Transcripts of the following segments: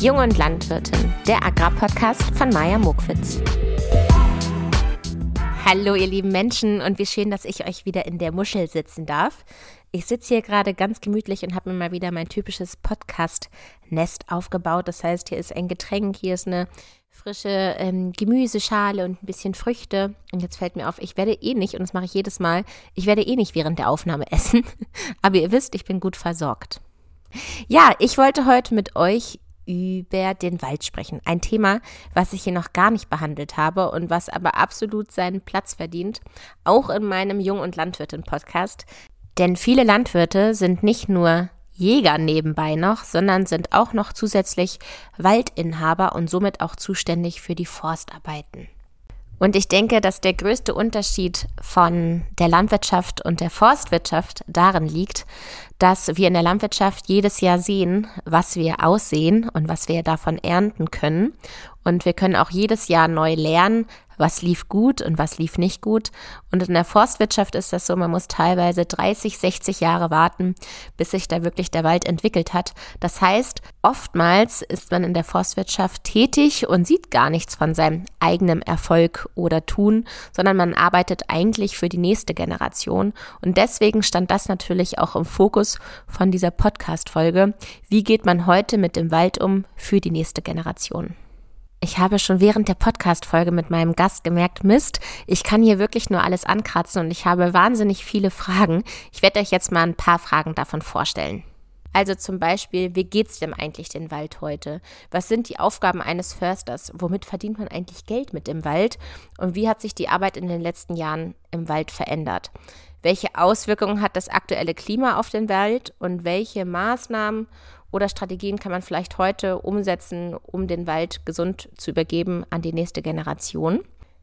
Jung und Landwirtin, der Agrarpodcast von Maja Mokwitz. Hallo ihr lieben Menschen und wie schön, dass ich euch wieder in der Muschel sitzen darf. Ich sitze hier gerade ganz gemütlich und habe mir mal wieder mein typisches Podcast-Nest aufgebaut. Das heißt, hier ist ein Getränk, hier ist eine frische ähm, Gemüseschale und ein bisschen Früchte. Und jetzt fällt mir auf, ich werde eh nicht, und das mache ich jedes Mal, ich werde eh nicht während der Aufnahme essen. Aber ihr wisst, ich bin gut versorgt. Ja, ich wollte heute mit euch über den Wald sprechen. Ein Thema, was ich hier noch gar nicht behandelt habe und was aber absolut seinen Platz verdient, auch in meinem Jung- und Landwirtin-Podcast. Denn viele Landwirte sind nicht nur Jäger nebenbei noch, sondern sind auch noch zusätzlich Waldinhaber und somit auch zuständig für die Forstarbeiten. Und ich denke, dass der größte Unterschied von der Landwirtschaft und der Forstwirtschaft darin liegt, dass wir in der Landwirtschaft jedes Jahr sehen, was wir aussehen und was wir davon ernten können. Und wir können auch jedes Jahr neu lernen, was lief gut und was lief nicht gut. Und in der Forstwirtschaft ist das so, man muss teilweise 30, 60 Jahre warten, bis sich da wirklich der Wald entwickelt hat. Das heißt, oftmals ist man in der Forstwirtschaft tätig und sieht gar nichts von seinem eigenen Erfolg oder Tun, sondern man arbeitet eigentlich für die nächste Generation. Und deswegen stand das natürlich auch im Fokus von dieser Podcast-Folge. Wie geht man heute mit dem Wald um für die nächste Generation? Ich habe schon während der Podcast-Folge mit meinem Gast gemerkt, Mist, ich kann hier wirklich nur alles ankratzen und ich habe wahnsinnig viele Fragen. Ich werde euch jetzt mal ein paar Fragen davon vorstellen. Also zum Beispiel, wie geht's dem eigentlich den Wald heute? Was sind die Aufgaben eines Försters? Womit verdient man eigentlich Geld mit dem Wald? Und wie hat sich die Arbeit in den letzten Jahren im Wald verändert? Welche Auswirkungen hat das aktuelle Klima auf den Wald und welche Maßnahmen oder Strategien kann man vielleicht heute umsetzen, um den Wald gesund zu übergeben an die nächste Generation?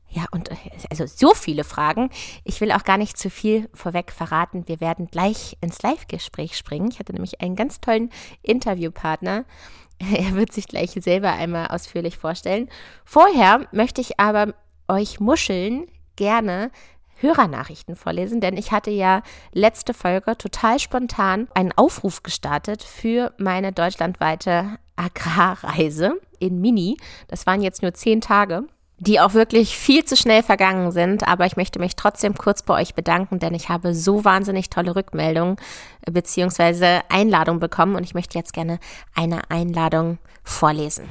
Ja, und äh, also so viele Fragen. Ich will auch gar nicht zu viel vorweg verraten. Wir werden gleich ins Live-Gespräch springen. Ich hatte nämlich einen ganz tollen Interviewpartner. Er wird sich gleich selber einmal ausführlich vorstellen. Vorher möchte ich aber euch Muscheln gerne Hörernachrichten vorlesen, denn ich hatte ja letzte Folge total spontan einen Aufruf gestartet für meine deutschlandweite Agrarreise in Mini. Das waren jetzt nur zehn Tage die auch wirklich viel zu schnell vergangen sind. Aber ich möchte mich trotzdem kurz bei euch bedanken, denn ich habe so wahnsinnig tolle Rückmeldungen äh, bzw. Einladungen bekommen und ich möchte jetzt gerne eine Einladung vorlesen.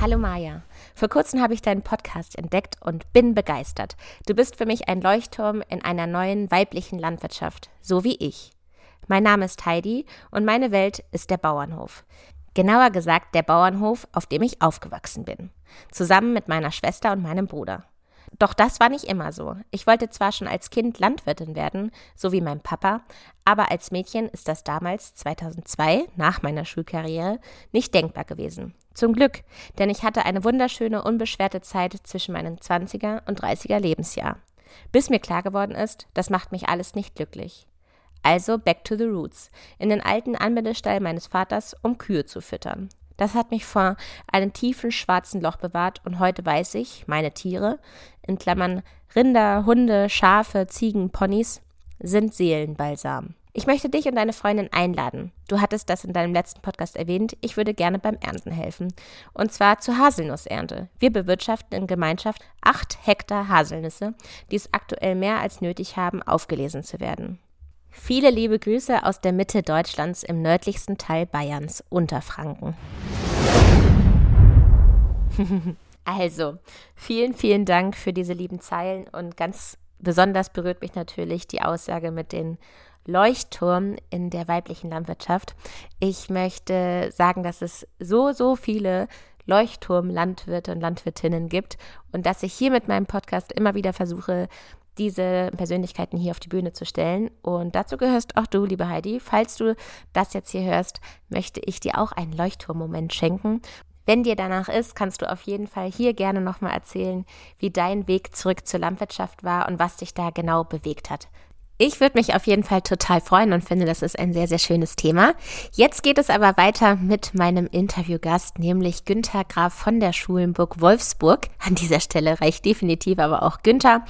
Hallo Maja. Vor kurzem habe ich deinen Podcast entdeckt und bin begeistert. Du bist für mich ein Leuchtturm in einer neuen weiblichen Landwirtschaft, so wie ich. Mein Name ist Heidi und meine Welt ist der Bauernhof. Genauer gesagt der Bauernhof, auf dem ich aufgewachsen bin. Zusammen mit meiner Schwester und meinem Bruder. Doch das war nicht immer so. Ich wollte zwar schon als Kind Landwirtin werden, so wie mein Papa, aber als Mädchen ist das damals, 2002, nach meiner Schulkarriere, nicht denkbar gewesen. Zum Glück, denn ich hatte eine wunderschöne, unbeschwerte Zeit zwischen meinem 20er und 30er Lebensjahr. Bis mir klar geworden ist, das macht mich alles nicht glücklich. Also back to the roots, in den alten Anbindestall meines Vaters, um Kühe zu füttern. Das hat mich vor einem tiefen schwarzen Loch bewahrt und heute weiß ich, meine Tiere, in Klammern Rinder, Hunde, Schafe, Ziegen, Ponys, sind Seelenbalsam. Ich möchte dich und deine Freundin einladen. Du hattest das in deinem letzten Podcast erwähnt. Ich würde gerne beim Ernten helfen. Und zwar zur Haselnussernte. Wir bewirtschaften in Gemeinschaft acht Hektar Haselnüsse, die es aktuell mehr als nötig haben, aufgelesen zu werden. Viele liebe Grüße aus der Mitte Deutschlands im nördlichsten Teil Bayerns, Unterfranken. also, vielen, vielen Dank für diese lieben Zeilen und ganz besonders berührt mich natürlich die Aussage mit den Leuchtturm in der weiblichen Landwirtschaft. Ich möchte sagen, dass es so, so viele Leuchtturm-Landwirte und Landwirtinnen gibt und dass ich hier mit meinem Podcast immer wieder versuche, diese Persönlichkeiten hier auf die Bühne zu stellen. Und dazu gehörst auch du, liebe Heidi. Falls du das jetzt hier hörst, möchte ich dir auch einen Leuchtturmmoment schenken. Wenn dir danach ist, kannst du auf jeden Fall hier gerne nochmal erzählen, wie dein Weg zurück zur Landwirtschaft war und was dich da genau bewegt hat. Ich würde mich auf jeden Fall total freuen und finde, das ist ein sehr, sehr schönes Thema. Jetzt geht es aber weiter mit meinem Interviewgast, nämlich Günther Graf von der Schulenburg Wolfsburg. An dieser Stelle reicht definitiv aber auch Günther.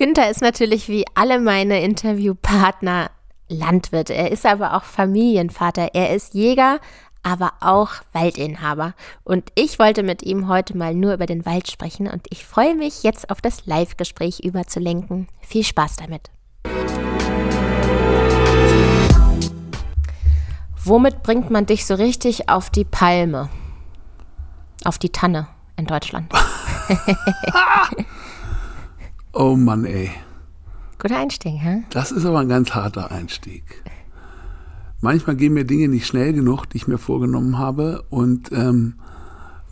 Günther ist natürlich wie alle meine Interviewpartner Landwirt. Er ist aber auch Familienvater. Er ist Jäger, aber auch Waldinhaber. Und ich wollte mit ihm heute mal nur über den Wald sprechen und ich freue mich jetzt auf das Live-Gespräch überzulenken. Viel Spaß damit. Womit bringt man dich so richtig auf die Palme? Auf die Tanne in Deutschland. oh Mann, ey. Guter Einstieg, hä? Das ist aber ein ganz harter Einstieg. Manchmal gehen mir Dinge nicht schnell genug, die ich mir vorgenommen habe. Und ähm,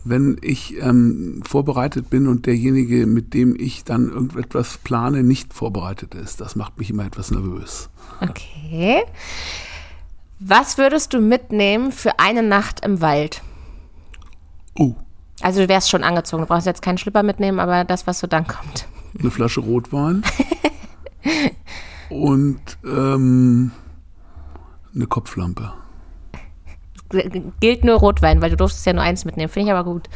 wenn ich ähm, vorbereitet bin und derjenige, mit dem ich dann irgendetwas plane, nicht vorbereitet ist, das macht mich immer etwas nervös. Okay. Was würdest du mitnehmen für eine Nacht im Wald? Oh. Also du wärst schon angezogen, du brauchst jetzt keinen Schlipper mitnehmen, aber das, was so dann kommt. Eine Flasche Rotwein. und ähm, eine Kopflampe. Gilt nur Rotwein, weil du durftest ja nur eins mitnehmen. Finde ich aber gut.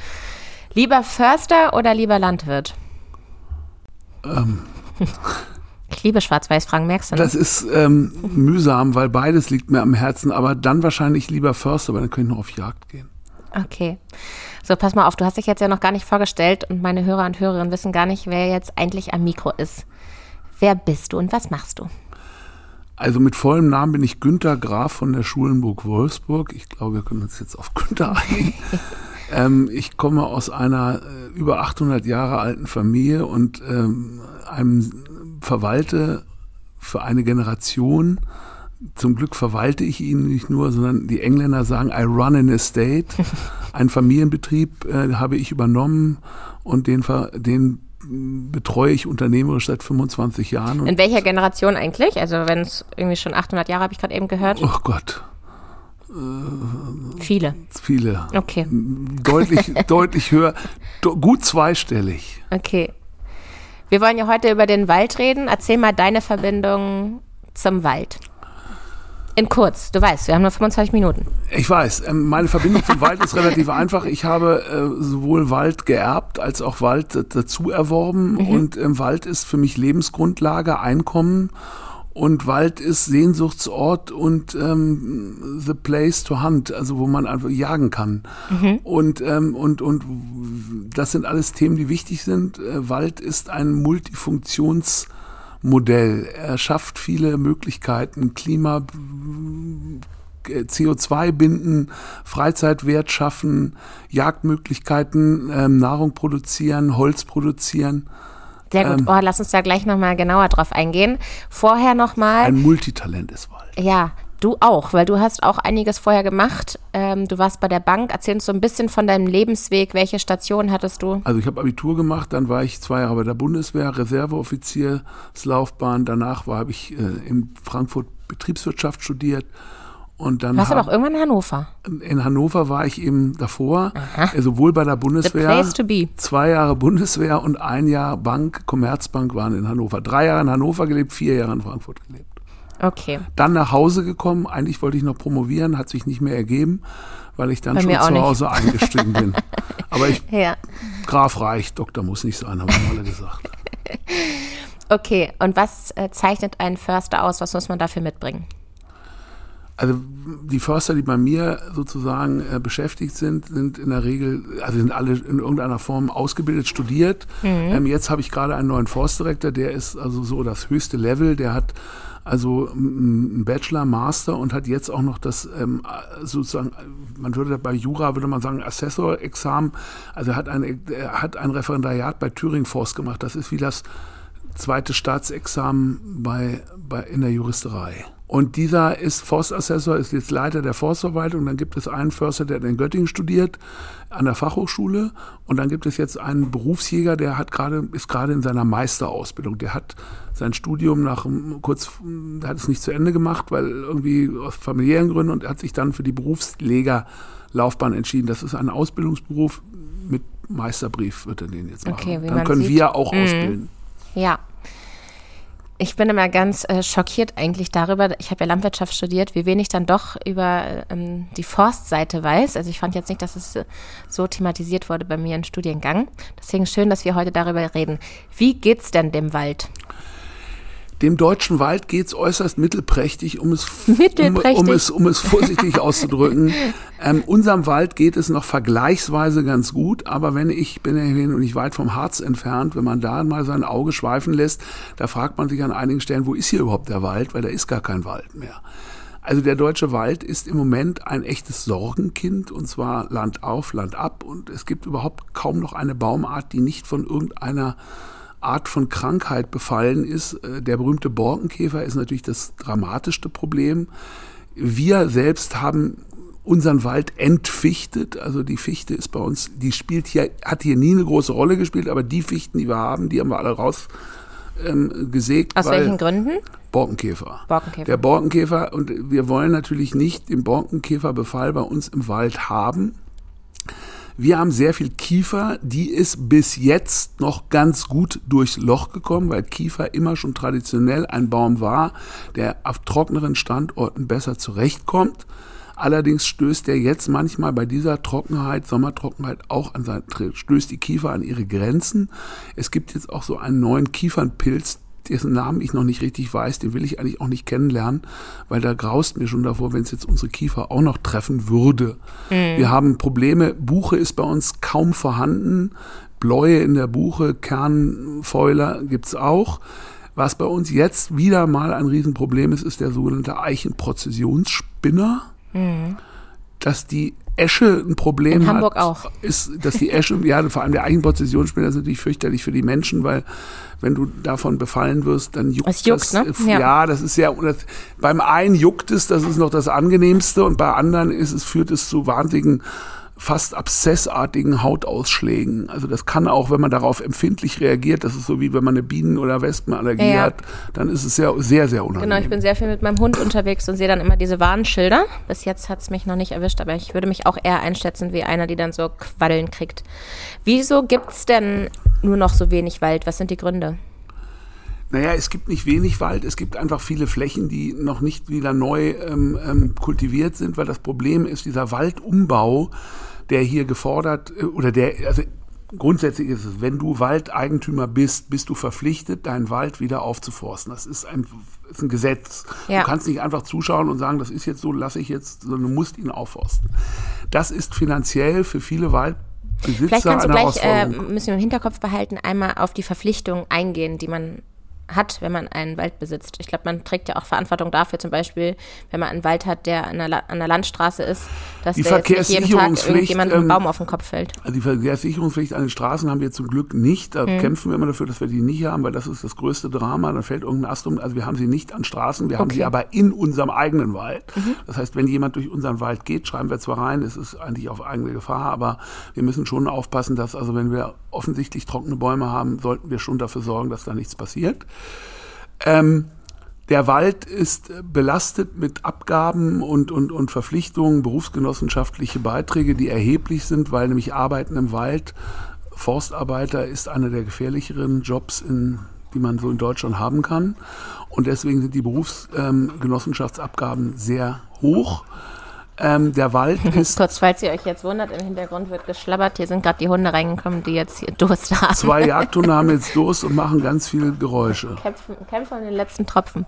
Lieber Förster oder lieber Landwirt? Ähm. Ich liebe Schwarz-Weiß-Fragen, merkst du? Ne? Das ist ähm, mühsam, weil beides liegt mir am Herzen, aber dann wahrscheinlich lieber Förster, weil dann könnte ich noch auf Jagd gehen. Okay. So, pass mal auf, du hast dich jetzt ja noch gar nicht vorgestellt und meine Hörer und Hörerinnen wissen gar nicht, wer jetzt eigentlich am Mikro ist. Wer bist du und was machst du? Also mit vollem Namen bin ich Günter Graf von der Schulenburg Wolfsburg. Ich glaube, wir können uns jetzt auf Günter einigen. ähm, ich komme aus einer äh, über 800 Jahre alten Familie und ähm, einem verwalte für eine Generation. Zum Glück verwalte ich ihn nicht nur, sondern die Engländer sagen, I run an estate. Ein Familienbetrieb äh, habe ich übernommen und den, den betreue ich unternehmerisch seit 25 Jahren. In welcher Generation eigentlich? Also wenn es irgendwie schon 800 Jahre, habe ich gerade eben gehört. Oh Gott. Viele. Viele. Okay. Deutlich, deutlich höher. Gut zweistellig. Okay. Wir wollen ja heute über den Wald reden. Erzähl mal deine Verbindung zum Wald. In kurz, du weißt, wir haben nur 25 Minuten. Ich weiß, ähm, meine Verbindung zum Wald ist relativ einfach. Ich habe äh, sowohl Wald geerbt als auch Wald dazu erworben. Mhm. Und ähm, Wald ist für mich Lebensgrundlage, Einkommen. Und Wald ist Sehnsuchtsort und ähm, the place to hunt, also wo man einfach jagen kann. Mhm. Und, ähm, und, und das sind alles Themen, die wichtig sind. Äh, Wald ist ein Multifunktions- Modell. Er schafft viele Möglichkeiten, Klima, CO2 binden, Freizeitwert schaffen, Jagdmöglichkeiten, ähm, Nahrung produzieren, Holz produzieren. Sehr gut. Ähm, oh, lass uns da gleich nochmal genauer drauf eingehen. Vorher nochmal. Ein Multitalent ist Wald. Ja, Du auch, weil du hast auch einiges vorher gemacht. Ähm, du warst bei der Bank. Erzähl uns so ein bisschen von deinem Lebensweg. Welche Station hattest du? Also ich habe Abitur gemacht, dann war ich zwei Jahre bei der Bundeswehr, Reserveoffizierslaufbahn. Danach habe ich äh, in Frankfurt Betriebswirtschaft studiert. Und dann du warst aber auch irgendwann in Hannover. In Hannover war ich eben davor, Aha. sowohl bei der Bundeswehr, zwei Jahre Bundeswehr und ein Jahr Bank, Commerzbank waren in Hannover. Drei Jahre in Hannover gelebt, vier Jahre in Frankfurt gelebt. Okay. Dann nach Hause gekommen. Eigentlich wollte ich noch promovieren, hat sich nicht mehr ergeben, weil ich dann Bei schon zu Hause eingestiegen bin. Aber ich, ja. Graf reicht, Doktor muss nicht sein, haben wir alle gesagt. Okay, und was äh, zeichnet einen Förster aus? Was muss man dafür mitbringen? Also die Förster, die bei mir sozusagen äh, beschäftigt sind, sind in der Regel, also sind alle in irgendeiner Form ausgebildet, studiert. Mhm. Ähm, jetzt habe ich gerade einen neuen Forstdirektor, der ist also so das höchste Level, der hat also ein Bachelor, Master und hat jetzt auch noch das ähm, sozusagen, man würde bei Jura würde man sagen Assessor-Examen. Also hat ein, er hat ein Referendariat bei Thüringen Forst gemacht. Das ist wie das zweite Staatsexamen bei, bei in der Juristerei. Und dieser ist Forstassessor, ist jetzt Leiter der Forstverwaltung. Dann gibt es einen Förster, der in Göttingen studiert, an der Fachhochschule. Und dann gibt es jetzt einen Berufsjäger, der hat gerade, ist gerade in seiner Meisterausbildung. Der hat sein Studium nach kurz, hat es nicht zu Ende gemacht, weil irgendwie aus familiären Gründen und er hat sich dann für die Berufslegerlaufbahn entschieden. Das ist ein Ausbildungsberuf mit Meisterbrief, wird er den jetzt machen. Okay, dann können sieht. wir auch mhm. ausbilden. Ja, ich bin immer ganz äh, schockiert eigentlich darüber, ich habe ja Landwirtschaft studiert, wie wenig dann doch über ähm, die Forstseite weiß. Also ich fand jetzt nicht, dass es äh, so thematisiert wurde bei mir im Studiengang. Deswegen schön, dass wir heute darüber reden. Wie geht's denn dem Wald? Dem deutschen Wald geht es äußerst mittelprächtig, um es, mittelprächtig. Um, um, es, um es vorsichtig auszudrücken. Ähm, unserem Wald geht es noch vergleichsweise ganz gut, aber wenn ich bin ja hier nicht weit vom Harz entfernt, wenn man da mal sein Auge schweifen lässt, da fragt man sich an einigen Stellen, wo ist hier überhaupt der Wald, weil da ist gar kein Wald mehr. Also der deutsche Wald ist im Moment ein echtes Sorgenkind und zwar Land auf, Land ab und es gibt überhaupt kaum noch eine Baumart, die nicht von irgendeiner Art von Krankheit befallen ist. Äh, der berühmte Borkenkäfer ist natürlich das dramatischste Problem. Wir selbst haben unseren Wald entfichtet. Also die Fichte ist bei uns, die spielt hier, hat hier nie eine große Rolle gespielt, aber die Fichten, die wir haben, die haben wir alle raus ähm, gesägt. Aus welchen Gründen? Borkenkäfer. Borkenkäfer. Der Borkenkäfer, und wir wollen natürlich nicht den Borkenkäferbefall bei uns im Wald haben. Wir haben sehr viel Kiefer, die ist bis jetzt noch ganz gut durchs Loch gekommen, weil Kiefer immer schon traditionell ein Baum war, der auf trockneren Standorten besser zurechtkommt. Allerdings stößt er jetzt manchmal bei dieser Trockenheit, Sommertrockenheit auch an sein, stößt die Kiefer an ihre Grenzen. Es gibt jetzt auch so einen neuen Kiefernpilz, dessen Namen ich noch nicht richtig weiß, den will ich eigentlich auch nicht kennenlernen, weil da graust mir schon davor, wenn es jetzt unsere Kiefer auch noch treffen würde. Mhm. Wir haben Probleme, Buche ist bei uns kaum vorhanden, Bläue in der Buche, Kernfäuler gibt's auch. Was bei uns jetzt wieder mal ein Riesenproblem ist, ist der sogenannte Eichenprozessionsspinner. Mhm. Dass die Esche ein Problem In hat, Hamburg auch. ist, dass die Esche, ja, vor allem der Eichenprozessionsspinner ist natürlich fürchterlich für die Menschen, weil wenn du davon befallen wirst, dann juckt es. Juckt, das. Ne? Ja. ja. das ist sehr, das, beim einen juckt es, das ist noch das angenehmste und bei anderen ist es, führt es zu wahnsinnigen fast abszessartigen Hautausschlägen. Also das kann auch, wenn man darauf empfindlich reagiert, das ist so wie wenn man eine Bienen- oder Wespenallergie ja, hat, dann ist es sehr, sehr, sehr unangenehm. Genau, ich bin sehr viel mit meinem Hund unterwegs und sehe dann immer diese Warnschilder. Bis jetzt hat es mich noch nicht erwischt, aber ich würde mich auch eher einschätzen wie einer, die dann so Quaddeln kriegt. Wieso gibt es denn nur noch so wenig Wald? Was sind die Gründe? Naja, es gibt nicht wenig Wald, es gibt einfach viele Flächen, die noch nicht wieder neu ähm, ähm, kultiviert sind, weil das Problem ist, dieser Waldumbau, der hier gefordert äh, oder der, also grundsätzlich ist es, wenn du Waldeigentümer bist, bist du verpflichtet, deinen Wald wieder aufzuforsten. Das ist ein, ist ein Gesetz. Ja. Du kannst nicht einfach zuschauen und sagen, das ist jetzt so, lasse ich jetzt, sondern du musst ihn aufforsten. Das ist finanziell für viele Waldbesitzer Vielleicht kannst du gleich, äh, müssen wir im Hinterkopf behalten, einmal auf die Verpflichtung eingehen, die man hat, wenn man einen Wald besitzt. Ich glaube, man trägt ja auch Verantwortung dafür, zum Beispiel, wenn man einen Wald hat, der an der, an der Landstraße ist, dass die der jetzt jeden Tag irgendjemand ähm, einen Baum auf den Kopf fällt. Also die Verkehrssicherungspflicht an den Straßen haben wir zum Glück nicht. Da mhm. kämpfen wir immer dafür, dass wir die nicht haben, weil das ist das größte Drama. Da fällt irgendein Ast um. Also wir haben sie nicht an Straßen, wir haben okay. sie aber in unserem eigenen Wald. Mhm. Das heißt, wenn jemand durch unseren Wald geht, schreiben wir zwar rein, es ist eigentlich auf eigene Gefahr, aber wir müssen schon aufpassen, dass also wenn wir offensichtlich trockene Bäume haben, sollten wir schon dafür sorgen, dass da nichts passiert. Ähm, der Wald ist belastet mit Abgaben und, und, und Verpflichtungen, berufsgenossenschaftliche Beiträge, die erheblich sind, weil nämlich Arbeiten im Wald, Forstarbeiter ist einer der gefährlicheren Jobs, in, die man so in Deutschland haben kann. Und deswegen sind die Berufsgenossenschaftsabgaben sehr hoch. Ähm, der Wald ist. Kurz, falls ihr euch jetzt wundert, im Hintergrund wird geschlabbert. Hier sind gerade die Hunde reingekommen, die jetzt hier Durst haben. Zwei Jagdhunde haben jetzt Durst und machen ganz viel Geräusche. Kämpfen, kämpfen an den letzten Tropfen.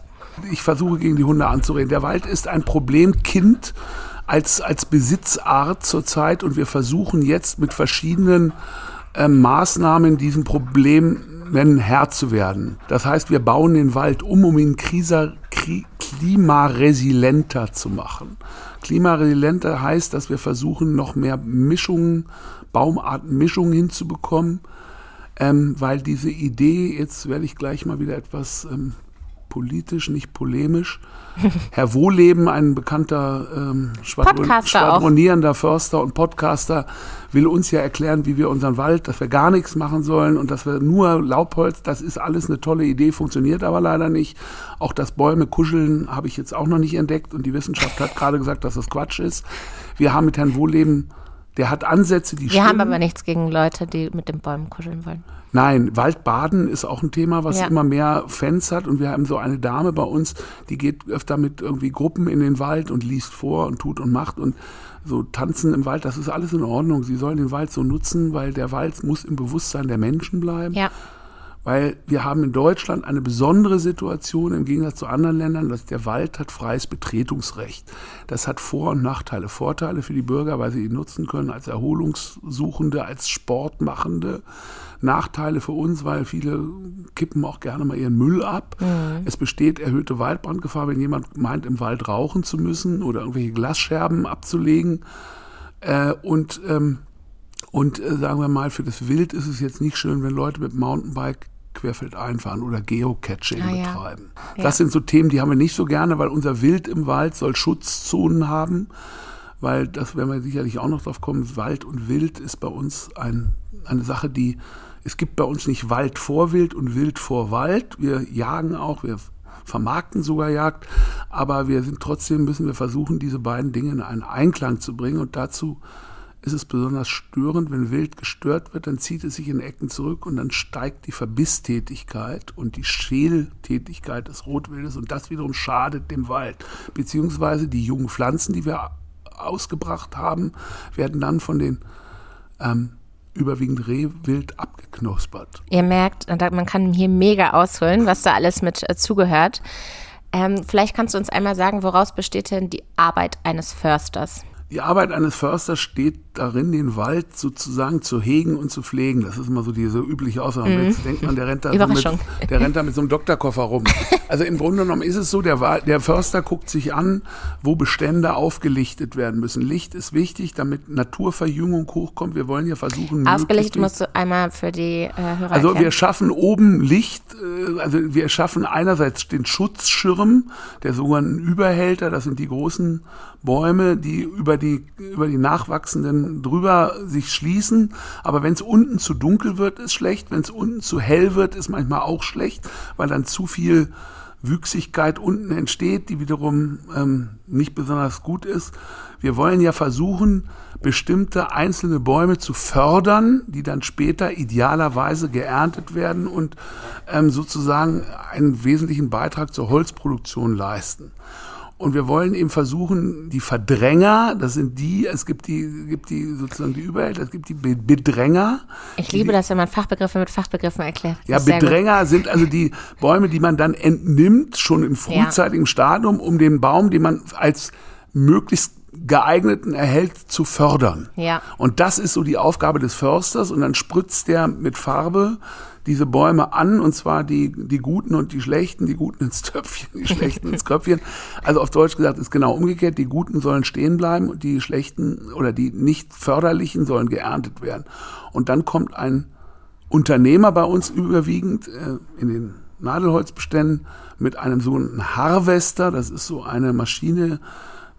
Ich versuche gegen die Hunde anzureden. Der Wald ist ein Problemkind als, als Besitzart zurzeit und wir versuchen jetzt mit verschiedenen äh, Maßnahmen diesem Problem Herr zu werden. Das heißt, wir bauen den Wald um, um ihn klimaresilienter zu machen. Klimaresilienter heißt, dass wir versuchen, noch mehr Mischungen, Baumartenmischungen hinzubekommen, ähm, weil diese Idee, jetzt werde ich gleich mal wieder etwas ähm, politisch, nicht polemisch. Herr Wohleben, ein bekannter ähm, Schwadron schwadronierender auch. Förster und Podcaster, will uns ja erklären, wie wir unseren Wald, dass wir gar nichts machen sollen und dass wir nur Laubholz, das ist alles eine tolle Idee, funktioniert aber leider nicht. Auch das Bäume kuscheln habe ich jetzt auch noch nicht entdeckt und die Wissenschaft hat gerade gesagt, dass das Quatsch ist. Wir haben mit Herrn Wohleben der hat Ansätze, die Wir stimmen. haben aber nichts gegen Leute, die mit den Bäumen kuscheln wollen. Nein, Waldbaden ist auch ein Thema, was ja. immer mehr Fans hat. Und wir haben so eine Dame bei uns, die geht öfter mit irgendwie Gruppen in den Wald und liest vor und tut und macht und so tanzen im Wald. Das ist alles in Ordnung. Sie sollen den Wald so nutzen, weil der Wald muss im Bewusstsein der Menschen bleiben. Ja. weil wir haben in Deutschland eine besondere Situation im Gegensatz zu anderen Ländern, dass der Wald hat freies Betretungsrecht. Das hat Vor- und Nachteile. Vorteile für die Bürger, weil sie ihn nutzen können als Erholungssuchende, als Sportmachende. Nachteile für uns, weil viele kippen auch gerne mal ihren Müll ab. Mhm. Es besteht erhöhte Waldbrandgefahr, wenn jemand meint, im Wald rauchen zu müssen oder irgendwelche Glasscherben abzulegen. Äh, und ähm, und äh, sagen wir mal, für das Wild ist es jetzt nicht schön, wenn Leute mit Mountainbike querfeld einfahren oder Geocaching ah, betreiben. Ja. Das sind so Themen, die haben wir nicht so gerne, weil unser Wild im Wald soll Schutzzonen haben, weil das werden wir sicherlich auch noch drauf kommen. Wald und Wild ist bei uns ein, eine Sache, die es gibt bei uns nicht Wald vor Wild und Wild vor Wald. Wir jagen auch, wir vermarkten sogar Jagd, aber wir sind trotzdem müssen wir versuchen, diese beiden Dinge in einen Einklang zu bringen und dazu ist es besonders störend, wenn Wild gestört wird, dann zieht es sich in Ecken zurück und dann steigt die Verbisstätigkeit und die Schältätigkeit des Rotwildes und das wiederum schadet dem Wald. Beziehungsweise die jungen Pflanzen, die wir ausgebracht haben, werden dann von den ähm, überwiegend Rehwild abgeknuspert. Ihr merkt, man kann hier mega ausholen, was da alles mit äh, zugehört. Ähm, vielleicht kannst du uns einmal sagen, woraus besteht denn die Arbeit eines Försters? Die Arbeit eines Försters steht darin, den Wald sozusagen zu hegen und zu pflegen. Das ist immer so diese übliche Aussage. Mhm. Jetzt denkt man, der rennt, da so mit, der rennt da mit so einem Doktorkoffer rum. Also im Grunde genommen ist es so, der, der Förster guckt sich an, wo Bestände aufgelichtet werden müssen. Licht ist wichtig, damit Naturverjüngung hochkommt. Wir wollen ja versuchen... Aufgelichtet musst du einmal für die äh, Hörer Also erklären. wir schaffen oben Licht, äh, also wir schaffen einerseits den Schutzschirm, der sogenannten Überhälter, das sind die großen Bäume, die über die, über die nachwachsenden drüber sich schließen. Aber wenn es unten zu dunkel wird, ist schlecht. Wenn es unten zu hell wird, ist manchmal auch schlecht, weil dann zu viel Wüchsigkeit unten entsteht, die wiederum ähm, nicht besonders gut ist. Wir wollen ja versuchen, bestimmte einzelne Bäume zu fördern, die dann später idealerweise geerntet werden und ähm, sozusagen einen wesentlichen Beitrag zur Holzproduktion leisten. Und wir wollen eben versuchen, die Verdränger, das sind die, es gibt die, gibt die sozusagen die Überhälter, es gibt die Bedränger. Ich liebe das, wenn man Fachbegriffe mit Fachbegriffen erklärt. Ja, Bedränger sind also die Bäume, die man dann entnimmt, schon im frühzeitigen ja. Stadium, um den Baum, den man als möglichst geeigneten erhält, zu fördern. Ja. Und das ist so die Aufgabe des Försters und dann spritzt der mit Farbe diese Bäume an, und zwar die, die Guten und die Schlechten, die Guten ins Töpfchen, die Schlechten ins Köpfchen. Also auf Deutsch gesagt ist genau umgekehrt, die Guten sollen stehen bleiben und die Schlechten oder die nicht förderlichen sollen geerntet werden. Und dann kommt ein Unternehmer bei uns überwiegend äh, in den Nadelholzbeständen mit einem sogenannten Harvester, das ist so eine Maschine,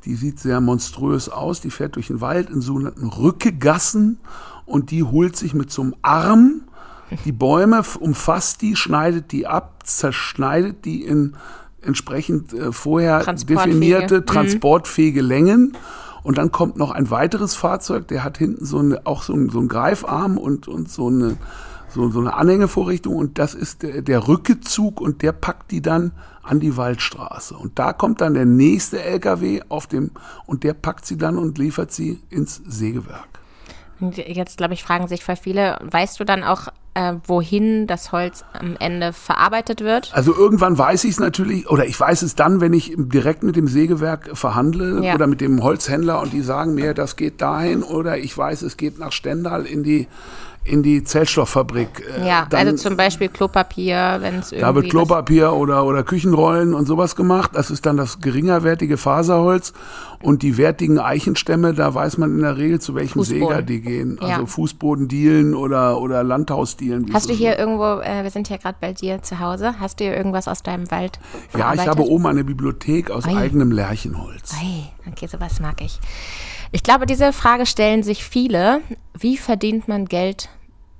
die sieht sehr monströs aus, die fährt durch den Wald in sogenannten Rückegassen und die holt sich mit so einem Arm die Bäume, umfasst die, schneidet die ab, zerschneidet die in entsprechend äh, vorher definierte, mhm. transportfähige mhm. Längen. Und dann kommt noch ein weiteres Fahrzeug, der hat hinten so eine, auch so, ein, so einen Greifarm und, und so eine, so, so eine Anhängevorrichtung. Und das ist der, der Rückezug und der packt die dann an die Waldstraße. Und da kommt dann der nächste LKW auf dem, und der packt sie dann und liefert sie ins Sägewerk. Und jetzt, glaube ich, fragen sich voll viele, weißt du dann auch, äh, wohin das Holz am Ende verarbeitet wird? Also irgendwann weiß ich es natürlich, oder ich weiß es dann, wenn ich direkt mit dem Sägewerk verhandle ja. oder mit dem Holzhändler und die sagen mir, das geht dahin, oder ich weiß, es geht nach Stendal in die in die Zellstofffabrik. Äh, ja, dann, also zum Beispiel Klopapier, wenn es irgendwie. Da wird Klopapier oder, oder Küchenrollen und sowas gemacht. Das ist dann das geringerwertige Faserholz. Und die wertigen Eichenstämme, da weiß man in der Regel, zu welchem Fußboden. Säger die gehen. Also ja. Fußbodendielen oder, oder Landhausdielen. Hast du hier irgendwo, äh, wir sind ja gerade bei dir zu Hause, hast du hier irgendwas aus deinem Wald? Ja, ich habe oben eine Bibliothek aus Ei. eigenem Lärchenholz. Ei, okay, sowas mag ich. Ich glaube, diese Frage stellen sich viele. Wie verdient man Geld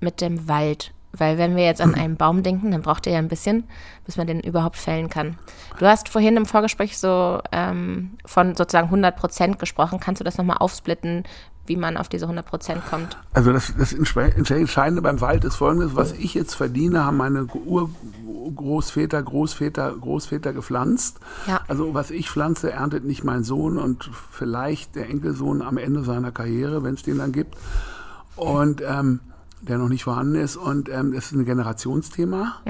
mit dem Wald? Weil wenn wir jetzt an einen Baum denken, dann braucht er ja ein bisschen, bis man den überhaupt fällen kann. Du hast vorhin im Vorgespräch so ähm, von sozusagen 100 Prozent gesprochen. Kannst du das nochmal aufsplitten, wie man auf diese 100 Prozent kommt? Also das, das Entscheidende beim Wald ist folgendes, was ich jetzt verdiene, haben meine Urgroßväter, Großväter, Großväter gepflanzt. Ja. Also was ich pflanze, erntet nicht mein Sohn und vielleicht der Enkelsohn am Ende seiner Karriere, wenn es den dann gibt. Und ähm, der noch nicht vorhanden ist. Und ähm, es ist ein Generationsthema.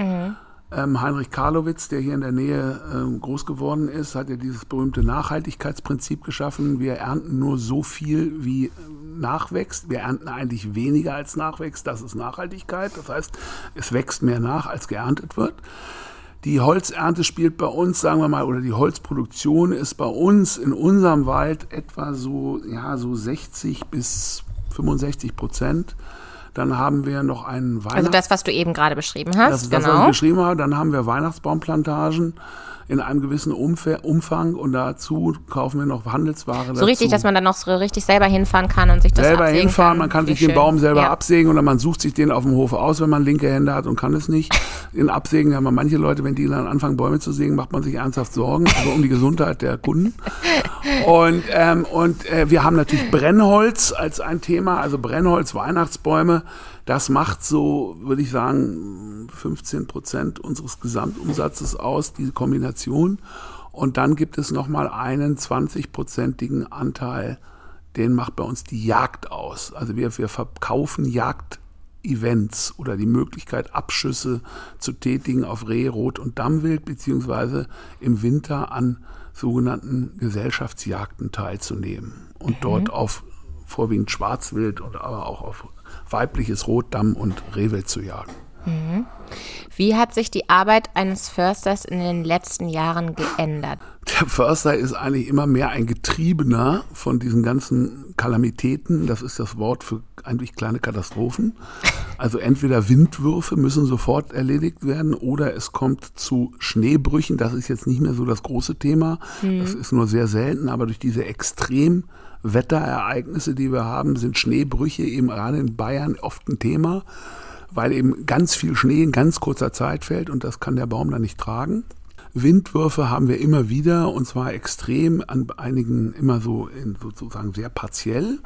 Ähm, Heinrich Karlowitz, der hier in der Nähe ähm, groß geworden ist, hat ja dieses berühmte Nachhaltigkeitsprinzip geschaffen. Wir ernten nur so viel, wie ähm, nachwächst. Wir ernten eigentlich weniger als nachwächst. Das ist Nachhaltigkeit. Das heißt, es wächst mehr nach, als geerntet wird. Die Holzernte spielt bei uns, sagen wir mal, oder die Holzproduktion ist bei uns in unserem Wald etwa so, ja, so 60 bis 65 Prozent. Dann haben wir noch einen Weihnachts... Also das, was du eben gerade beschrieben hast, das ist das, was genau. ich beschrieben habe. Dann haben wir Weihnachtsbaumplantagen in einem gewissen Umfe Umfang und dazu kaufen wir noch Handelsware. so dazu. richtig, dass man dann noch so richtig selber hinfahren kann und sich das selber hinfahren, kann. man kann Wie sich den schön. Baum selber ja. absägen oder man sucht sich den auf dem Hof aus, wenn man linke Hände hat und kann es nicht. In Absägen haben wir manche Leute, wenn die dann anfangen, Bäume zu sägen, macht man sich ernsthaft Sorgen, also um die Gesundheit der Kunden. Und, ähm, und äh, wir haben natürlich Brennholz als ein Thema, also Brennholz, Weihnachtsbäume. Das macht so, würde ich sagen, 15 Prozent unseres Gesamtumsatzes aus, diese Kombination. Und dann gibt es nochmal einen 20-prozentigen Anteil, den macht bei uns die Jagd aus. Also wir, wir verkaufen Jagdevents oder die Möglichkeit, Abschüsse zu tätigen auf Reh, Rot und Dammwild, beziehungsweise im Winter an sogenannten Gesellschaftsjagden teilzunehmen und dort auf vorwiegend Schwarzwild und aber auch auf weibliches Rot, Damm und Rehwild zu jagen. Wie hat sich die Arbeit eines Försters in den letzten Jahren geändert? Der Förster ist eigentlich immer mehr ein Getriebener von diesen ganzen Kalamitäten. Das ist das Wort für eigentlich kleine Katastrophen. Also entweder Windwürfe müssen sofort erledigt werden oder es kommt zu Schneebrüchen. Das ist jetzt nicht mehr so das große Thema. Das ist nur sehr selten, aber durch diese Extremwetterereignisse, die wir haben, sind Schneebrüche eben gerade in Bayern oft ein Thema, weil eben ganz viel Schnee in ganz kurzer Zeit fällt und das kann der Baum dann nicht tragen. Windwürfe haben wir immer wieder und zwar extrem, an einigen immer so in, sozusagen sehr partiell.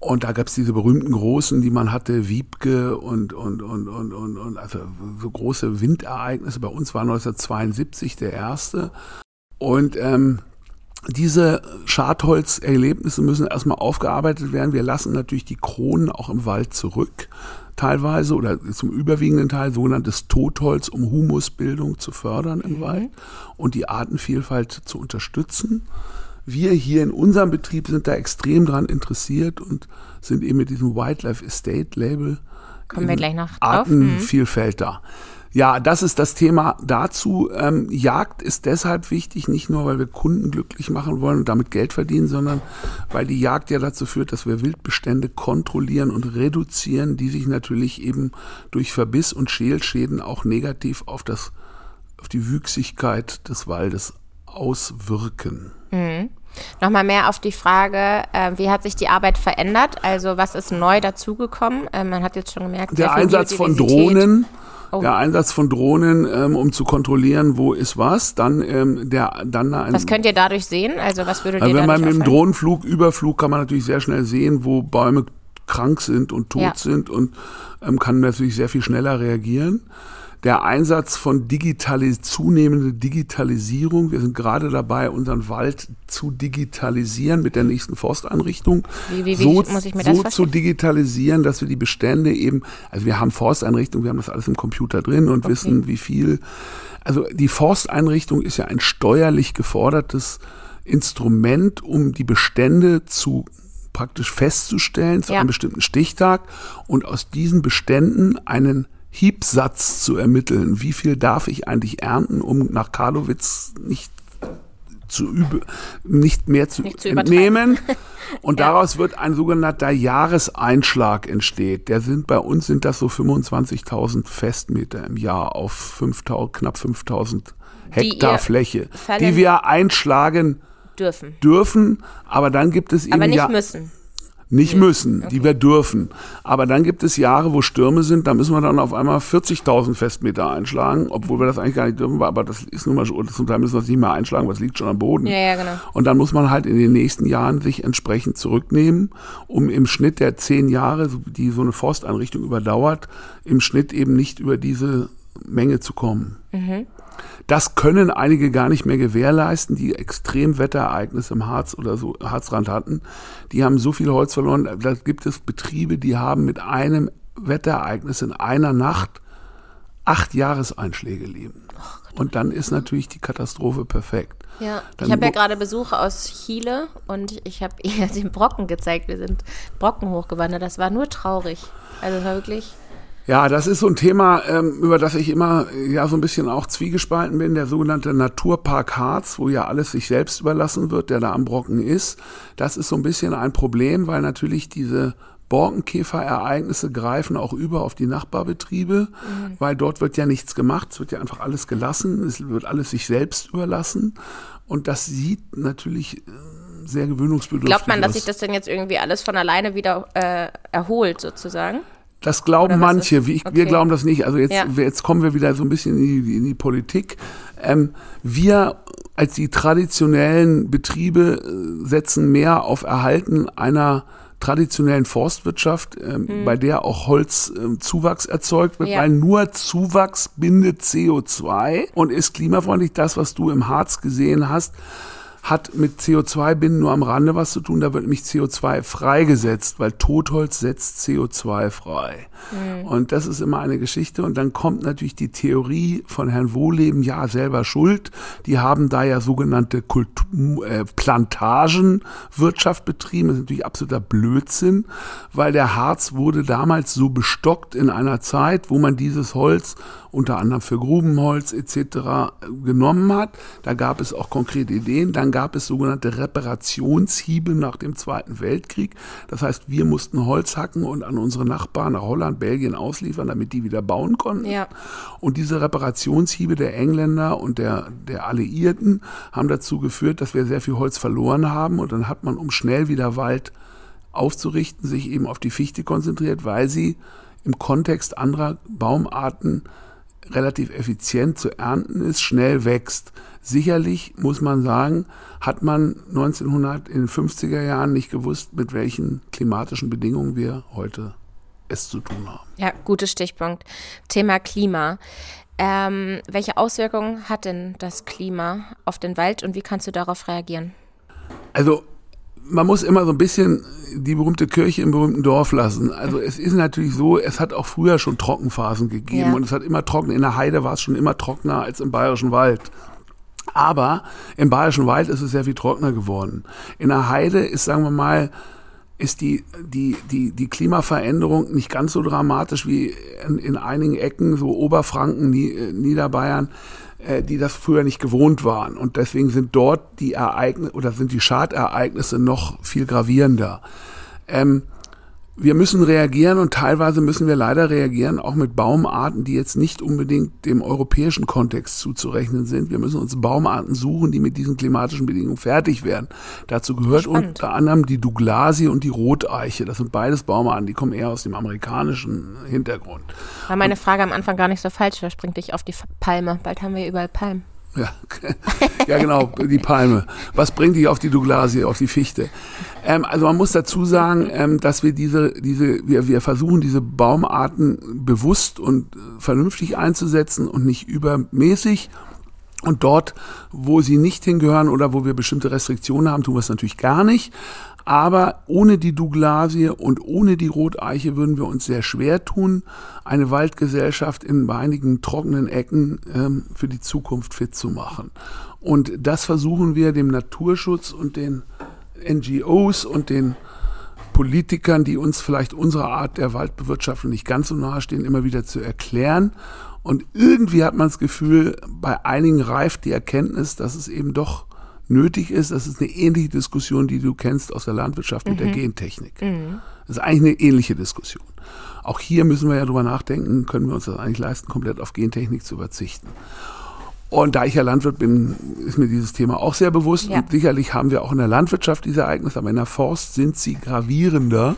Und da gab es diese berühmten großen, die man hatte, Wiebke und, und, und, und, und, und also so große Windereignisse. Bei uns war 1972 der erste. Und ähm, diese Schadholzerlebnisse müssen erstmal aufgearbeitet werden. Wir lassen natürlich die Kronen auch im Wald zurück, teilweise oder zum überwiegenden Teil sogenanntes Totholz, um Humusbildung zu fördern im Wald und die Artenvielfalt zu unterstützen. Wir hier in unserem Betrieb sind da extrem dran interessiert und sind eben mit diesem Wildlife Estate Label Kommen wir gleich noch drauf. Mhm. Artenvielfalt da. Ja, das ist das Thema dazu. Ähm, Jagd ist deshalb wichtig, nicht nur, weil wir Kunden glücklich machen wollen und damit Geld verdienen, sondern weil die Jagd ja dazu führt, dass wir Wildbestände kontrollieren und reduzieren, die sich natürlich eben durch Verbiss und Schälschäden auch negativ auf das, auf die Wüchsigkeit des Waldes auswirken. Nochmal mehr auf die Frage, äh, wie hat sich die Arbeit verändert? Also was ist neu dazugekommen? Äh, man hat jetzt schon gemerkt, Der Einsatz von. Drohnen, Oh. der Einsatz von Drohnen, ähm, um zu kontrollieren, wo ist was, dann ähm, der dann ein Was könnt ihr dadurch sehen? Also was würdet Also ihr wenn man mit dem? Drohnenflug, Überflug, kann man natürlich sehr schnell sehen, wo Bäume krank sind und tot Ja. sind und ähm, kann natürlich sehr viel schneller reagieren. Der Einsatz von digitalis zunehmende Digitalisierung. Wir sind gerade dabei, unseren Wald zu digitalisieren mit der nächsten Forsteinrichtung. Wie- wie- wie so muss ich mir das so zu digitalisieren, dass wir die Bestände eben, also wir haben Forsteinrichtungen, wir haben das alles im Computer drin und wissen, wie viel. Also die Forsteinrichtung ist ja ein steuerlich gefordertes Instrument, um die Bestände zu praktisch festzustellen zu Ja. einem bestimmten Stichtag und aus diesen Beständen einen Hiebsatz zu ermitteln. Wie viel darf ich eigentlich ernten, um nach Karlowitz nicht zu übe, nicht mehr zu, Nicht zu entnehmen. Und daraus wird ein sogenannter Jahreseinschlag entsteht. Der sind bei uns sind das so 25.000 Festmeter im Jahr auf 5.000, knapp 5.000 Die Hektar ihr Fläche, die wir einschlagen dürfen. dürfen, aber dann gibt es eben Aber nicht ja, müssen. Nicht müssen, die wir dürfen. Aber dann gibt es Jahre, wo Stürme sind, da müssen wir dann auf einmal 40.000 Festmeter einschlagen, obwohl wir das eigentlich gar nicht dürfen, aber das ist nun mal so, zum Teil müssen wir das nicht mehr einschlagen, weil es liegt schon am Boden. Ja, ja, genau. Und dann muss man halt in den nächsten Jahren sich entsprechend zurücknehmen, um im Schnitt der zehn Jahre, die so eine Forsteinrichtung überdauert, im Schnitt eben nicht über diese Menge zu kommen. Das können einige gar nicht mehr gewährleisten, die Extremwetterereignisse im Harz oder so Harzrand hatten. Die haben so viel Holz verloren. Da gibt es Betriebe, die haben mit einem Wetterereignis in einer Nacht acht Jahreseinschläge leben. Und dann ist natürlich die Katastrophe perfekt. Ja, dann ich habe ja gerade Besuch aus Chile und ich habe ihr den Brocken gezeigt. Wir sind Brocken hochgewandert. Das war nur traurig. Also wirklich. Ja, das ist so ein Thema, ähm, über das ich immer ja so ein bisschen auch zwiegespalten bin, der sogenannte Naturpark Harz, wo ja alles sich selbst überlassen wird, der da am Brocken ist. Das ist so ein bisschen ein Problem, weil natürlich diese Borkenkäferereignisse greifen auch über auf die Nachbarbetriebe, mhm. weil dort wird ja nichts gemacht, es wird ja einfach alles gelassen, es wird alles sich selbst überlassen und das sieht natürlich äh, sehr gewöhnungsbedürftig Glaubt man, dass sich das denn jetzt irgendwie alles von alleine wieder äh, erholt sozusagen? Das glauben manche, ich, okay. wir glauben das nicht. Also jetzt, ja. jetzt kommen wir wieder so ein bisschen in die, in die Politik. Ähm, wir als die traditionellen Betriebe äh, setzen mehr auf Erhalten einer traditionellen Forstwirtschaft, ähm, mhm. bei der auch Holzzuwachs ähm, erzeugt wird, ja. weil nur Zuwachs bindet CO2 und ist klimafreundlich. Das, was du im Harz gesehen hast, hat mit CO2-Binden nur am Rande was zu tun. Da wird nämlich CO2 freigesetzt, weil Totholz setzt CO2 frei. Mhm. Und das ist immer eine Geschichte. Und dann kommt natürlich die Theorie von Herrn Wohleben, ja, selber schuld. Die haben da ja sogenannte Kultur, äh, Plantagenwirtschaft betrieben. Das ist natürlich absoluter Blödsinn, weil der Harz wurde damals so bestockt in einer Zeit, wo man dieses Holz unter anderem für Grubenholz etc. genommen hat. Da gab es auch konkrete Ideen. Dann gab es sogenannte Reparationshiebe nach dem Zweiten Weltkrieg. Das heißt, wir mussten Holz hacken und an unsere Nachbarn nach Holland, Belgien ausliefern, damit die wieder bauen konnten. Ja. Und diese Reparationshiebe der Engländer und der, der Alliierten haben dazu geführt, dass wir sehr viel Holz verloren haben. Und dann hat man, um schnell wieder Wald aufzurichten, sich eben auf die Fichte konzentriert, weil sie im Kontext anderer Baumarten relativ effizient zu ernten ist, schnell wächst. Sicherlich muss man sagen, hat man 1900 in den 50er Jahren nicht gewusst, mit welchen klimatischen Bedingungen wir heute es zu tun haben. Ja, guter Stichpunkt. Thema Klima. Ähm, welche Auswirkungen hat denn das Klima auf den Wald und wie kannst du darauf reagieren? Also man muss immer so ein bisschen die berühmte Kirche im berühmten Dorf lassen. Also es ist natürlich so, es hat auch früher schon Trockenphasen gegeben ja. und es hat immer trocken. In der Heide war es schon immer trockener als im bayerischen Wald. Aber im bayerischen Wald ist es sehr viel trockener geworden. In der Heide ist, sagen wir mal, ist die, die, die, die Klimaveränderung nicht ganz so dramatisch wie in, in einigen Ecken, so Oberfranken, Niederbayern äh, die das früher nicht gewohnt waren. Und deswegen sind dort die Ereignisse oder sind die Schadereignisse noch viel gravierender. Ähm, wir müssen reagieren und teilweise müssen wir leider reagieren, auch mit Baumarten, die jetzt nicht unbedingt dem europäischen Kontext zuzurechnen sind. Wir müssen uns Baumarten suchen, die mit diesen klimatischen Bedingungen fertig werden. Dazu gehört Spannend. unter anderem die Douglasie und die Roteiche. Das sind beides Baumarten, die kommen eher aus dem amerikanischen Hintergrund. War meine Frage am Anfang gar nicht so falsch, da springt dich auf die Palme. Bald haben wir überall Palmen. Ja, ja genau, die Palme. Was bringt dich auf die Douglasie, auf die Fichte? Ähm, also man muss dazu sagen, ähm, dass wir diese, diese, wir, wir versuchen, diese Baumarten bewusst und äh, vernünftig einzusetzen und nicht übermäßig. Und dort, wo sie nicht hingehören oder wo wir bestimmte Restriktionen haben, tun wir es natürlich gar nicht. Aber ohne die Douglasie und ohne die Roteiche würden wir uns sehr schwer tun, eine Waldgesellschaft in einigen trockenen Ecken ähm, für die Zukunft fit zu machen. Und das versuchen wir dem Naturschutz und den NGOs und den Politikern, die uns vielleicht unsere Art der Waldbewirtschaftung nicht ganz so nahe stehen, immer wieder zu erklären. Und irgendwie hat man das Gefühl, bei einigen reift die Erkenntnis, dass es eben doch nötig ist. Das ist eine ähnliche Diskussion, die du kennst aus der Landwirtschaft mhm. mit der mhm. Gentechnik. Mhm. Das ist eigentlich eine ähnliche Diskussion. Auch hier müssen wir ja drüber nachdenken, können wir uns das eigentlich leisten, komplett auf Gentechnik zu verzichten. Und da ich ja Landwirt bin, ist mir dieses Thema auch sehr bewusst. Ja. Und sicherlich haben wir auch in der Landwirtschaft diese Ereignisse, aber in der Forst sind sie gravierender.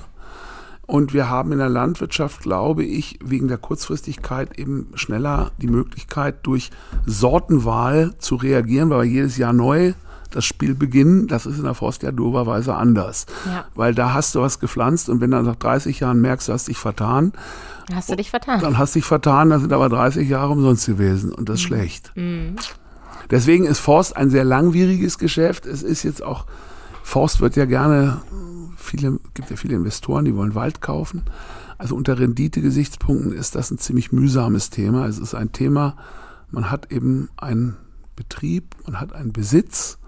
Und wir haben in der Landwirtschaft, glaube ich, wegen der Kurzfristigkeit eben schneller die Möglichkeit, durch Sortenwahl zu reagieren, weil wir jedes Jahr neu das Spiel beginnen. Das ist in der Forst ja doberweise anders. Ja. Weil da hast du was gepflanzt und wenn du nach 30 Jahren merkst, du hast dich vertan. Hast du dich vertan. Dann hast du dich vertan, dann sind aber 30 Jahre umsonst gewesen und das ist mhm. schlecht. Mhm. Deswegen ist Forst ein sehr langwieriges Geschäft. Es ist jetzt auch, Forst wird ja gerne, viele, gibt ja viele Investoren, die wollen Wald kaufen. Also unter Rendite-Gesichtspunkten ist das ein ziemlich mühsames Thema. Es ist ein Thema, man hat eben einen Betrieb, man hat einen Besitz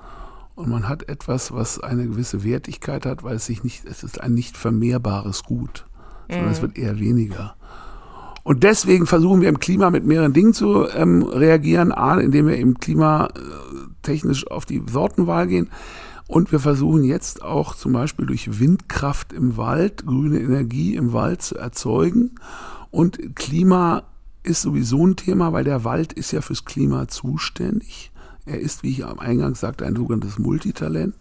und man hat etwas, was eine gewisse Wertigkeit hat, weil es sich nicht, es ist ein nicht vermehrbares Gut, sondern mhm. es wird eher weniger. Und deswegen versuchen wir im Klima mit mehreren Dingen zu ähm, reagieren. A, indem wir im Klima äh, technisch auf die Sortenwahl gehen. Und wir versuchen jetzt auch zum Beispiel durch Windkraft im Wald grüne Energie im Wald zu erzeugen. Und Klima ist sowieso ein Thema, weil der Wald ist ja fürs Klima zuständig. Er ist, wie ich am Eingang sagte, ein sogenanntes Multitalent.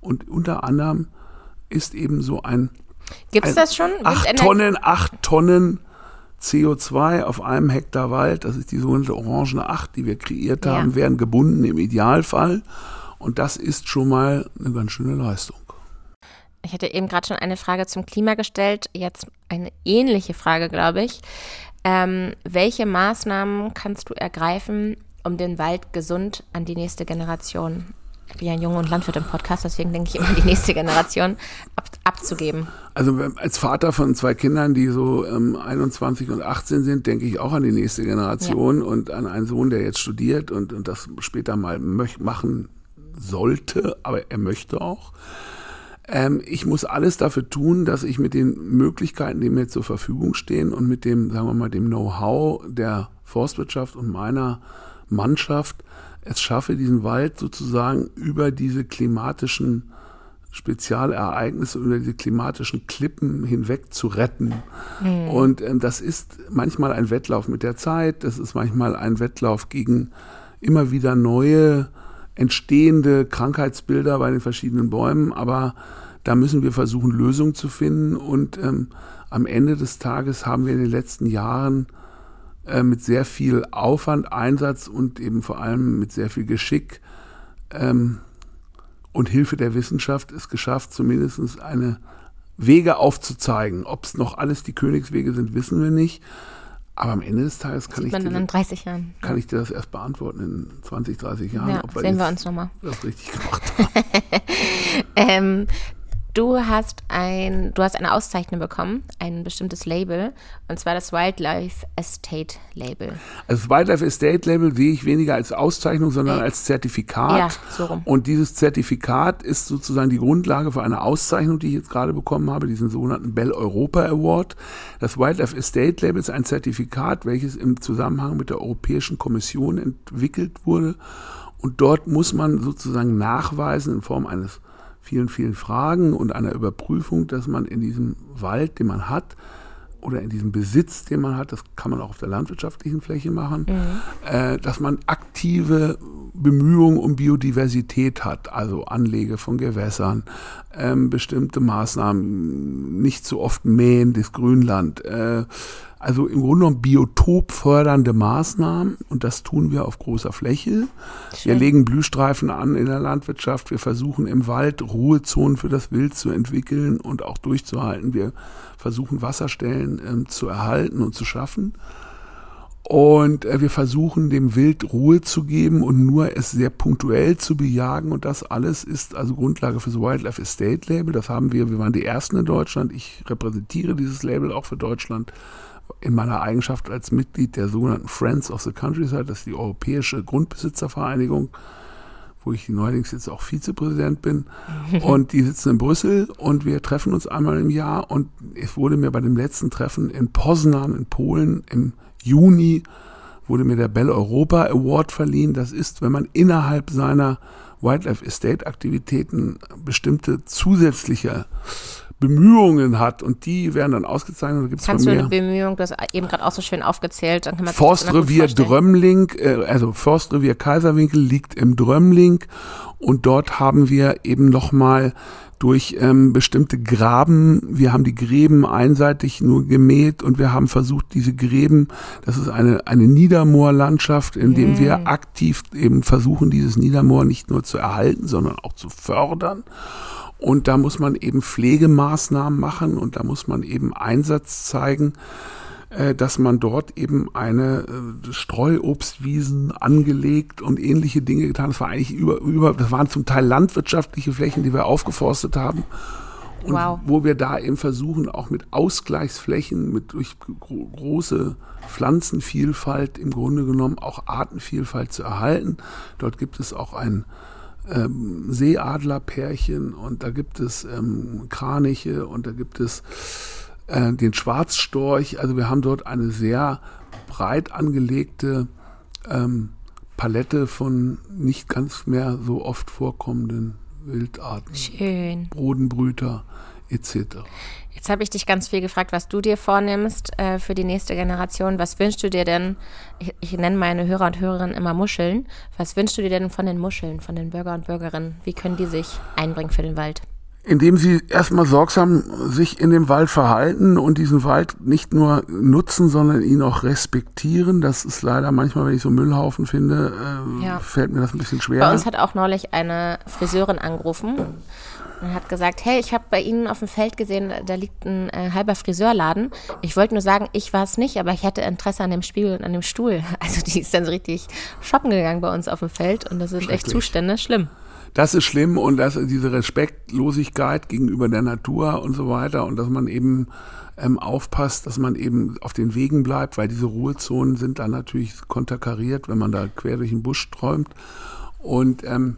Und unter anderem ist eben so ein. Gibt es das schon? Acht Tonnen, acht Tonnen CO2 auf einem Hektar Wald, das ist die sogenannte Orangene 8, die wir kreiert haben, ja. werden gebunden im Idealfall. Und das ist schon mal eine ganz schöne Leistung. Ich hatte eben gerade schon eine Frage zum Klima gestellt, jetzt eine ähnliche Frage, glaube ich. Ähm, welche Maßnahmen kannst du ergreifen, um den Wald gesund an die nächste Generation ich bin ja ein Junge und Landwirt im Podcast, deswegen denke ich immer, die nächste Generation ab, abzugeben. Also als Vater von zwei Kindern, die so ähm, 21 und 18 sind, denke ich auch an die nächste Generation ja. und an einen Sohn, der jetzt studiert und, und das später mal machen sollte, aber er möchte auch. Ähm, ich muss alles dafür tun, dass ich mit den Möglichkeiten, die mir zur Verfügung stehen und mit dem, sagen wir mal, dem Know-how der Forstwirtschaft und meiner Mannschaft es schaffe, diesen Wald sozusagen über diese klimatischen Spezialereignisse, über diese klimatischen Klippen hinweg zu retten. Mhm. Und ähm, das ist manchmal ein Wettlauf mit der Zeit, das ist manchmal ein Wettlauf gegen immer wieder neue entstehende Krankheitsbilder bei den verschiedenen Bäumen, aber da müssen wir versuchen, Lösungen zu finden. Und ähm, am Ende des Tages haben wir in den letzten Jahren äh, mit sehr viel Aufwand, Einsatz und eben vor allem mit sehr viel Geschick ähm, und Hilfe der Wissenschaft es geschafft, zumindest eine Wege aufzuzeigen. Ob es noch alles die Königswege sind, wissen wir nicht. Aber am Ende des Tages kann, ich dir, kann ich dir, das erst beantworten in 20, 30 Jahren. Ja, sehen wir uns nochmal. Das richtig gemacht haben. ähm, Du hast ein, du hast eine Auszeichnung bekommen, ein bestimmtes Label, und zwar das Wildlife Estate Label. Also das Wildlife Estate Label sehe ich weniger als Auszeichnung, sondern äh, als Zertifikat. Ja, so rum. Und dieses Zertifikat ist sozusagen die Grundlage für eine Auszeichnung, die ich jetzt gerade bekommen habe, diesen sogenannten Bell Europa Award. Das Wildlife Estate Label ist ein Zertifikat, welches im Zusammenhang mit der Europäischen Kommission entwickelt wurde. Und dort muss man sozusagen nachweisen in Form eines vielen, vielen Fragen und einer Überprüfung, dass man in diesem Wald, den man hat, oder in diesem Besitz, den man hat, das kann man auch auf der landwirtschaftlichen Fläche machen, mhm. äh, dass man aktive Bemühungen um Biodiversität hat, also Anlege von Gewässern, ähm, bestimmte Maßnahmen, nicht zu oft mähen, das Grünland, äh, also im Grunde genommen biotopfördernde Maßnahmen und das tun wir auf großer Fläche. Schön. Wir legen Blühstreifen an in der Landwirtschaft. Wir versuchen im Wald Ruhezonen für das Wild zu entwickeln und auch durchzuhalten. Wir versuchen Wasserstellen äh, zu erhalten und zu schaffen. Und äh, wir versuchen dem Wild Ruhe zu geben und nur es sehr punktuell zu bejagen. Und das alles ist also Grundlage für das Wildlife Estate Label. Das haben wir, wir waren die Ersten in Deutschland. Ich repräsentiere dieses Label auch für Deutschland in meiner Eigenschaft als Mitglied der sogenannten Friends of the Countryside, das ist die Europäische Grundbesitzervereinigung, wo ich neuerdings jetzt auch Vizepräsident bin. Und die sitzen in Brüssel und wir treffen uns einmal im Jahr. Und es wurde mir bei dem letzten Treffen in Poznan in Polen im Juni wurde mir der Bell Europa Award verliehen. Das ist, wenn man innerhalb seiner Wildlife Estate Aktivitäten bestimmte zusätzliche Bemühungen hat und die werden dann ausgezeichnet. Gibt's Kannst du eine Bemühung, du hast eben gerade auch so schön aufgezählt, dann kann man das Forstrevier. Drömling, äh, also Forstrevier Kaiserwinkel liegt im Drömling und dort haben wir eben nochmal durch ähm, bestimmte Graben, wir haben die Gräben einseitig nur gemäht und wir haben versucht, diese Gräben, das ist eine, eine Niedermoorlandschaft, in dem wir aktiv eben versuchen, dieses Niedermoor nicht nur zu erhalten, sondern auch zu fördern. Und da muss man eben Pflegemaßnahmen machen und da muss man eben Einsatz zeigen äh, dass man dort eben eine äh, Streuobstwiesen angelegt und ähnliche Dinge getan. Das war eigentlich über, über, das waren zum Teil landwirtschaftliche Flächen, die wir aufgeforstet haben. Und Wow. wo wir da eben versuchen, auch mit Ausgleichsflächen, mit durch gro große Pflanzenvielfalt im Grunde genommen auch Artenvielfalt zu erhalten. Dort gibt es auch ein ähm, Seeadlerpärchen und da gibt es ähm, Kraniche und da gibt es äh, den Schwarzstorch. Also wir haben dort eine sehr breit angelegte ähm, Palette von nicht ganz mehr so oft vorkommenden Wildarten, Schön. Bodenbrüter etc. Jetzt habe ich dich ganz viel gefragt, was du dir vornimmst äh, für die nächste Generation. Was wünschst du dir denn? Ich, ich nenne meine Hörer und Hörerinnen immer Muscheln. Was wünschst du dir denn von den Muscheln, von den Bürger und Bürgerinnen? Wie können die sich einbringen für den Wald? Indem sie erstmal sorgsam sich in dem Wald verhalten und diesen Wald nicht nur nutzen, sondern ihn auch respektieren. Das ist leider manchmal, wenn ich so Müllhaufen finde, äh, Ja. fällt mir das ein bisschen schwer. Bei uns hat auch neulich eine Friseurin angerufen und hat gesagt, hey, ich habe bei Ihnen auf dem Feld gesehen, da liegt ein äh, halber Friseurladen. Ich wollte nur sagen, ich war es nicht, aber ich hatte Interesse an dem Spiegel und an dem Stuhl. Also die ist dann so richtig shoppen gegangen bei uns auf dem Feld und das sind echt. Zustände, schlimm. Das ist schlimm und das, diese Respektlosigkeit gegenüber der Natur und so weiter und dass man eben ähm, aufpasst, dass man eben auf den Wegen bleibt, weil diese Ruhezonen sind dann natürlich konterkariert, wenn man da quer durch den Busch träumt. Und ähm,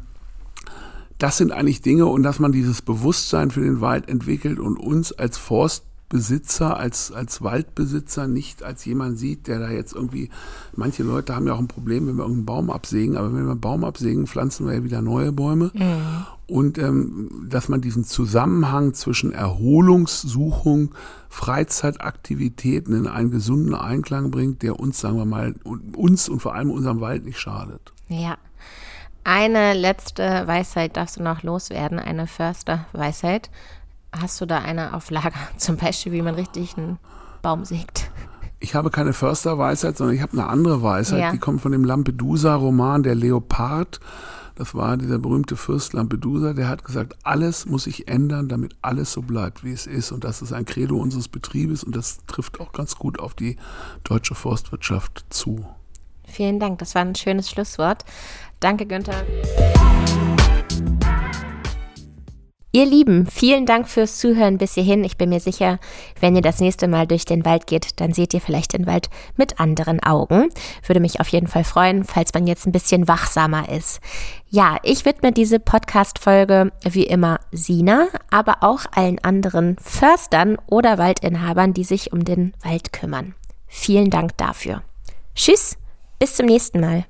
das sind eigentlich Dinge und dass man dieses Bewusstsein für den Wald entwickelt und uns als Forstbesitzer, als, als Waldbesitzer nicht als jemand sieht, der da jetzt irgendwie, manche Leute haben ja auch ein Problem, wenn wir irgendeinen Baum absägen, aber wenn wir einen Baum absägen, pflanzen wir ja wieder neue Bäume. Und ähm, dass man diesen Zusammenhang zwischen Erholungssuchung, Freizeitaktivitäten in einen gesunden Einklang bringt, der uns, sagen wir mal, uns und vor allem unserem Wald nicht schadet. Ja. Eine letzte Weisheit darfst du noch loswerden, eine Förster-Weisheit. Hast du da eine auf Lager? Zum Beispiel, wie man richtig einen Baum sägt. Ich habe keine Försterweisheit, sondern ich habe eine andere Weisheit. Ja. Die kommt von dem Lampedusa-Roman Der Leopard. Das war dieser berühmte Fürst Lampedusa, der hat gesagt, alles muss sich ändern, damit alles so bleibt, wie es ist. Und das ist ein Credo unseres Betriebes und das trifft auch ganz gut auf die deutsche Forstwirtschaft zu. Vielen Dank, das war ein schönes Schlusswort. Danke, Günther. Ihr Lieben, vielen Dank fürs Zuhören bis hierhin. Ich bin mir sicher, wenn ihr das nächste Mal durch den Wald geht, dann seht ihr vielleicht den Wald mit anderen Augen. Würde mich auf jeden Fall freuen, falls man jetzt ein bisschen wachsamer ist. Ja, ich widme diese Podcast-Folge wie immer Sina, aber auch allen anderen Förstern oder Waldinhabern, die sich um den Wald kümmern. Vielen Dank dafür. Tschüss, bis zum nächsten Mal.